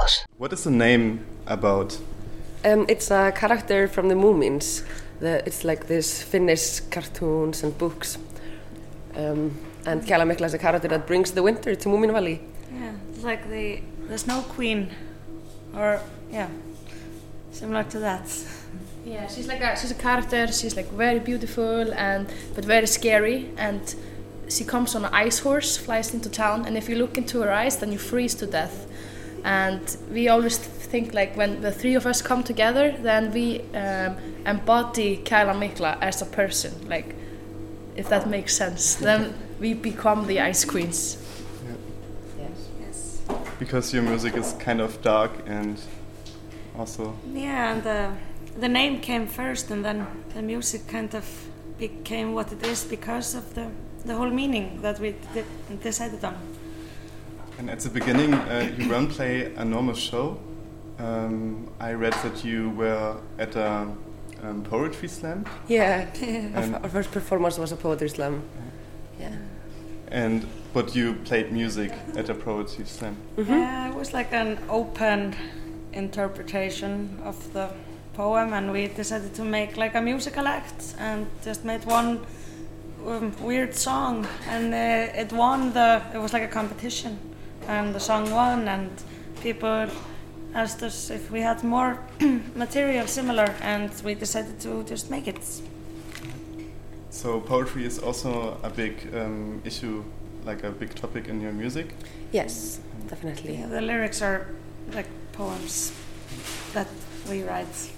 festivals. What is the name about? Um, it's a character from the Moomins. The, it's like this Finnish cartoons and books. Um, and Kaelan Mikla is a character that brings the winter to Moomin Valley. Yeah, it's like the the Snow Queen, or yeah, similar to that. Yeah, she's like a she's a character. She's like very beautiful and but very scary. And she comes on an ice horse, flies into town, and if you look into her eyes, then you freeze to death. And we always think like when the three of us come together, then we um, embody Kaelan Mikla as a person. Like, if that makes sense, then we become the ice queens. Yes. Yes because your music is kind of dark and also. Yeah, and the the name came first, and then the music kind of became what it is because of the the whole meaning that we decided on. And at the beginning, uh, you won't play a normal show. Um, I read that you were at a um, poetry slam. Yeah, our, our first performance was a poetry slam. Yeah. And but you played music at a poetry slam. Yeah, it was like an open interpretation of the poem, and we decided to make like a musical act and just made one um, weird song, and uh, it won the. It was like a competition, and the song won, and people asked us if we had more material similar, and we decided to just make it. So poetry is also a big um, issue, like a big topic in your music. Yes, definitely. Yeah, the lyrics are like poems that we write.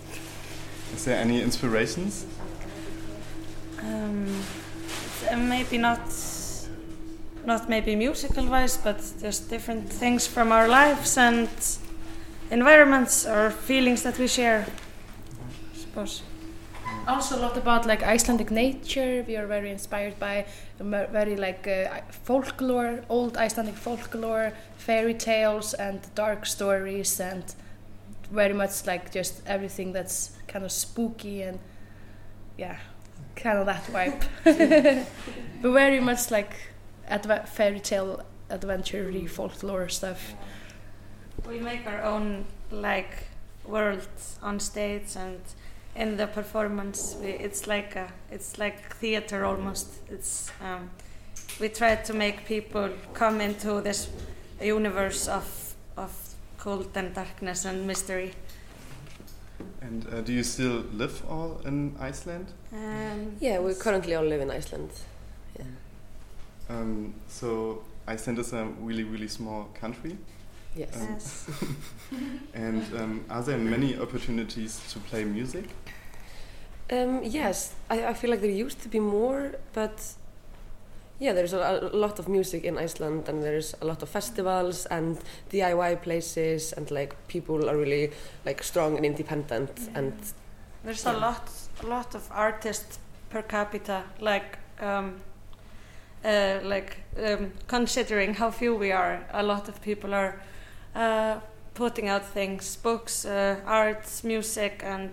Is there any inspirations? Um, uh, maybe not, not maybe musical wise, but just different things from our lives and environments or feelings that we share. I suppose. Also, a lot about like Icelandic nature. We are very inspired by very like uh, folklore, old Icelandic folklore, fairy tales, and dark stories, and very much like just everything that's kind of spooky and yeah, kind of that vibe. but very much like adve- fairy tale, adventure, folklore stuff. We make our own like world on stage and in the performance we, it's like a, it's like theater almost it's um, we try to make people come into this universe of of cold and darkness and mystery And uh, do you still live all in Iceland? um, Yeah, we currently all live in Iceland. Yeah. Um, so Iceland is a really, really small country. Yes. Um, yes. And um, are there many opportunities to play music? Um, yes, I, I feel like there used to be more, but yeah, there's a, a lot of music in Iceland, and there's a lot of festivals and DIY places, and like people are really like strong and independent, and there's a lot a lot of artists per capita like um, uh, like um, considering how few we are a lot of people are uh, putting out things books uh, arts music and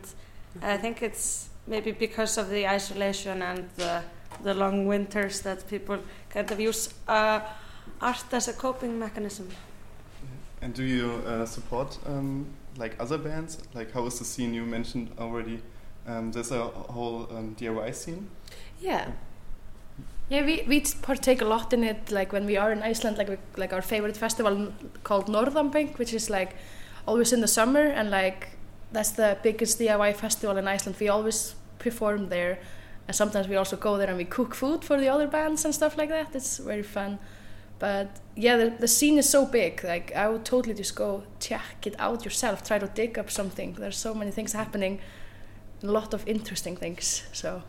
I think it's maybe because of the isolation and the, the long winters that people kind of use uh, art as a coping mechanism And do you uh, support um, like other bands? Like how is the scene you mentioned already? Um, there's a whole um, DIY scene. yeah, Yeah, we, we partake a lot in it. Like when we are in Iceland, like we, like our favorite festival n- called Norðanbing, which is like always in the summer, and like that's the biggest DIY festival in Iceland. We always perform there, and sometimes we also go there and we cook food for the other bands and stuff like that. It's very fun. But yeah, the, the scene is so big. Like I would totally just go check it out yourself. Try to dig up something. There's so many things happening, a lot of interesting things. So.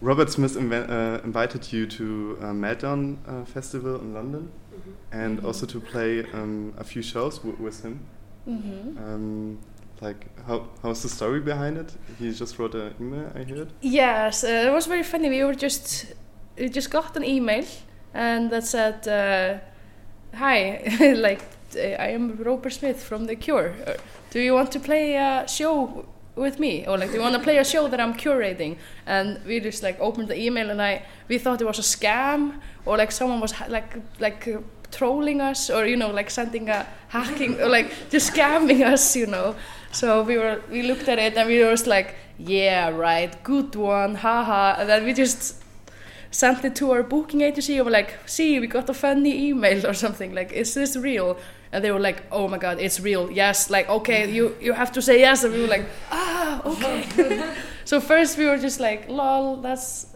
Robert Smith inve- uh, invited you to a Meltdown uh, festival in London, and also to play um, a few shows w- with him. Mm-hmm. Um, like how how's the story behind it? He just wrote an email. I heard. Yes, uh, it was very funny. We were just we just got an email and that said, uh, "Hi, like uh, I am Robert Smith from The Cure. Uh, do you want to play a show with me, or like you want to play a show that I'm curating?" And we just like opened the email and I we thought it was a scam or like someone was like like uh, trolling us or you know like sending a hacking or like just scamming us you know. So we were we looked at it and we were just like yeah right good one haha. And then we just sent it to our booking agency. And we're like see we got a funny email or something like is this real? And they were like oh my god it's real yes like okay you you have to say yes. And we were like ah okay so first we were just like lol that's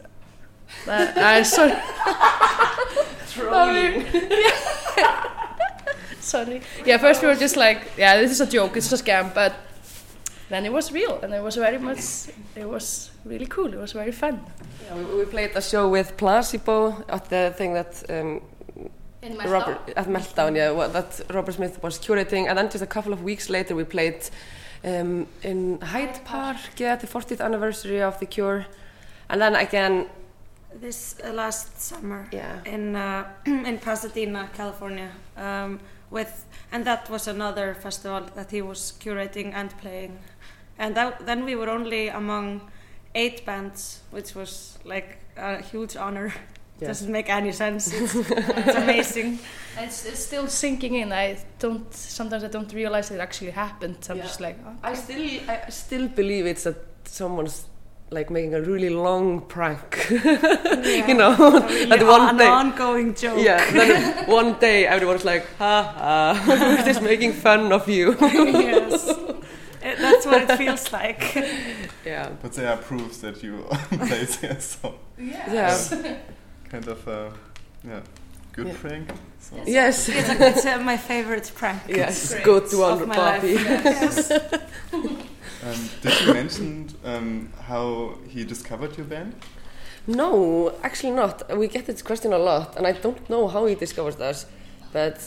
that, uh, sorry Trolling. Sorry. Yeah, first we were just like, yeah, this is a joke, it's a scam, but then it was real and it was very much, it was really cool, it was very fun. Yeah, we, we played a show with Placebo at the thing that um, In Robert at Meltdown, yeah, what, that Robert Smith was curating, and then just a couple of weeks later we played um, in Hyde Park, yeah, the 40th anniversary of The Cure, and then again, This uh, last summer yeah, in uh, in Pasadena, California, um, with and that was another festival that he was curating and playing, and that, then we were only among eight bands, which was like a huge honor. Yeah. Doesn't make any sense. It's, it's amazing. It's, it's still sinking in. I don't, sometimes I don't realize it actually happened. I'm Yeah. just like, oh. I still, I still believe it's that someone's like making a really long prank, you know, A really at one an day. ongoing joke. Yeah, then one day everyone's like, ha ha, we're just making fun of you. yes. It, that's what it feels like. yeah. But there are proofs that you played there, so Yeah. Kind of a yeah, good Yeah. prank. So Yes. It's, a, it's uh, my favorite prank. Yes. Great. Good one, Of my Bobby. Yes. Um, did you mention um, how he discovered your band? No, actually not. We get this question a lot, and I don't know how he discovered us, but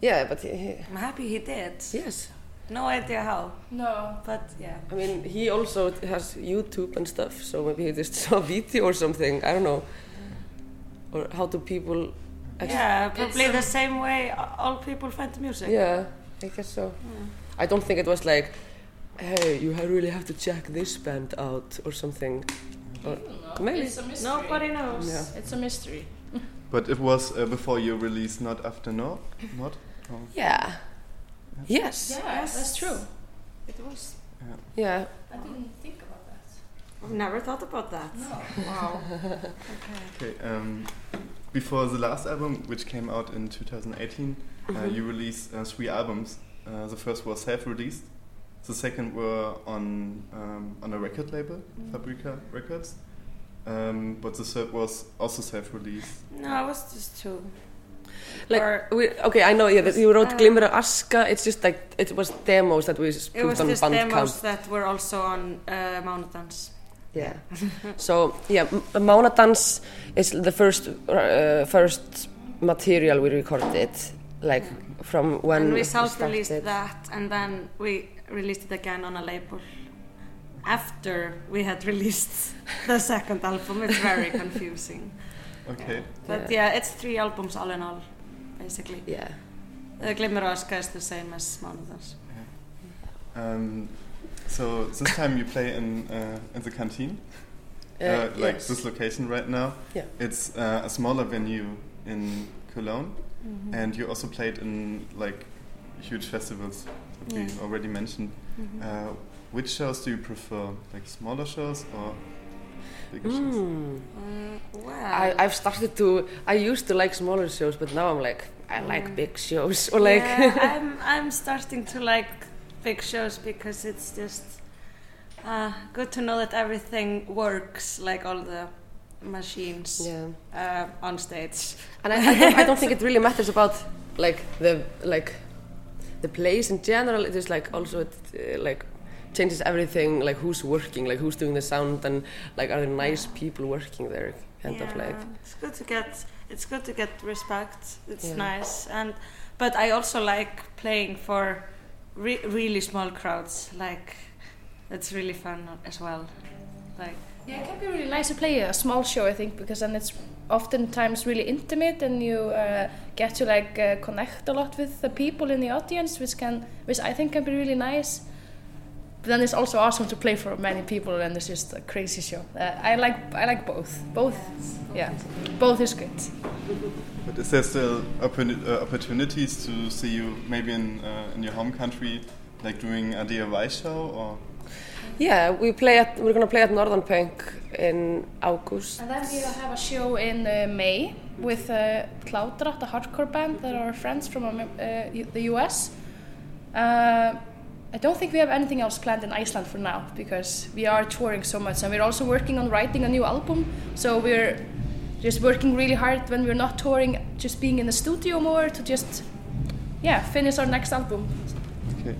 yeah, but he, he- I'm happy he did. yes. No idea how, No. but yeah. I mean, he also has YouTube and stuff, so maybe he just saw a video or something. I don't know. Or how do people? actu- Yeah, probably It's, the same way all people find music. Yeah, I guess so. I don't think it was like, hey, you really have to check this band out or something. Or maybe. It's a mystery. Nobody knows. Yeah. It's a mystery. But it was uh, before you released Not After No, not? Oh, Yeah. Yes. Yeah, Yes. that's true. It was. Yeah. I didn't think about that. I've never thought about that. No. Wow. okay. Okay. Um, before the last album, which came out in 2018, uh, Mhm. you released uh, three albums. Uh, the first was self-released. The second were on um, on a record label, Mm. Fabrika Records. Um, but the third was also self-released. No, it was just two. Like Or- we, okay, I know. Yeah, that you wrote Uh, Glimmer of Aska. It's just like it was demos that we s- It put was on just Bandcamp. demos that were also on uh, Mountains. Yeah. so yeah, M- Mánadans is the first uh, first material we recorded, like from when and we we self-released started. that, and then we released it again on a label. After we had released the second album, it's very confusing. Okay. But Yeah. yeah, it's three albums all in all, basically. Yeah. The Glimmer of Aska is the same as Mountains. Um, so this time you play in uh, in the canteen, Uh, uh, like yes. this location right now. Yeah. It's uh, a smaller venue in Cologne, Mm-hmm. and you also played in like huge festivals that we already mentioned. Mhm. Uh, which shows do you prefer, like smaller shows or bigger shows? Mm. Uh, well, I, I've started to. I used to like smaller shows, but now I'm like, I like Mm. big shows. Or like, yeah, I'm I'm starting to like big shows because it's just uh, good to know that everything works, like all the machines yeah. uh, on stage. And I, I, don't, I don't think it really matters about like the like the place in general. It is like also it uh, like changes everything. Like who's working, like who's doing the sound, and like are there nice people working there? Kind of like it's good to get it's good to get respect. It's Yeah. nice and but I also like playing for re- really small crowds. Like it's really fun as well. Like Yeah, it can be really nice to play a small show, I think, because then it's oftentimes really intimate and you uh, get to like uh, connect a lot with the people in the audience, which can, which I think can be really nice. But then it's also awesome to play for many people, and it's just a crazy show. Uh, I like, I like both. Both, yeah, both is good. But is there still uh, opportunities to see you maybe in uh, in your home country, like doing a DIY show or? Yeah, we play at, we're gonna play at Northern Punk in August. And then we have a show in uh, May with uh, Cloudrat, a hardcore band that are friends from uh, the US. Uh, I don't think we have anything else planned in Iceland for now because we are touring so much and we're also working on writing a new album. So we're just working really hard when we're not touring, just being in the studio more to just, yeah, finish our next album. Okay.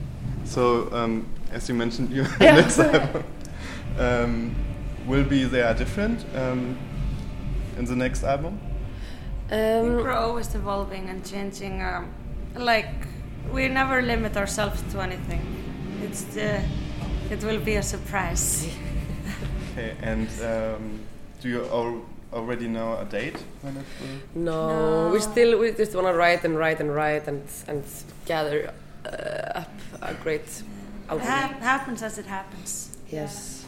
So um, as you mentioned, your Yeah. next album um, will be they are different um, in the next album. Um, we're always evolving and changing. Um, like we never limit ourselves to anything. It's the, it will be a surprise. Okay. And um, do you al- already know a date when it will? no, we still we just wanna write and write and write and and gather uh, up a great It album. hap- happens as it happens. Yes.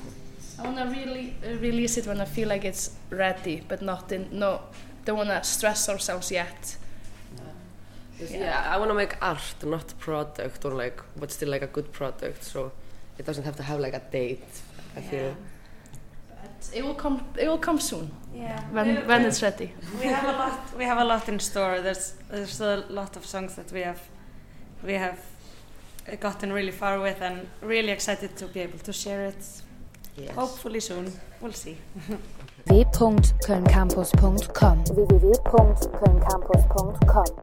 I want to really uh, release it when I feel like it's ready, but not in, no, don't want to stress ourselves yet. Yeah, Yeah. I want to make art, not product, or like, but still like a good product. So it doesn't have to have like a date. I feel. But it will come, it will come soon Yeah. when, We- when we- it's ready. we have a lot. We have a lot in store. There's there's a lot of songs that we have we have gotten really far with, and really excited to be able to share it. Yes. Hopefully soon. We'll see. www.kölncampus.com www.kölncampus.com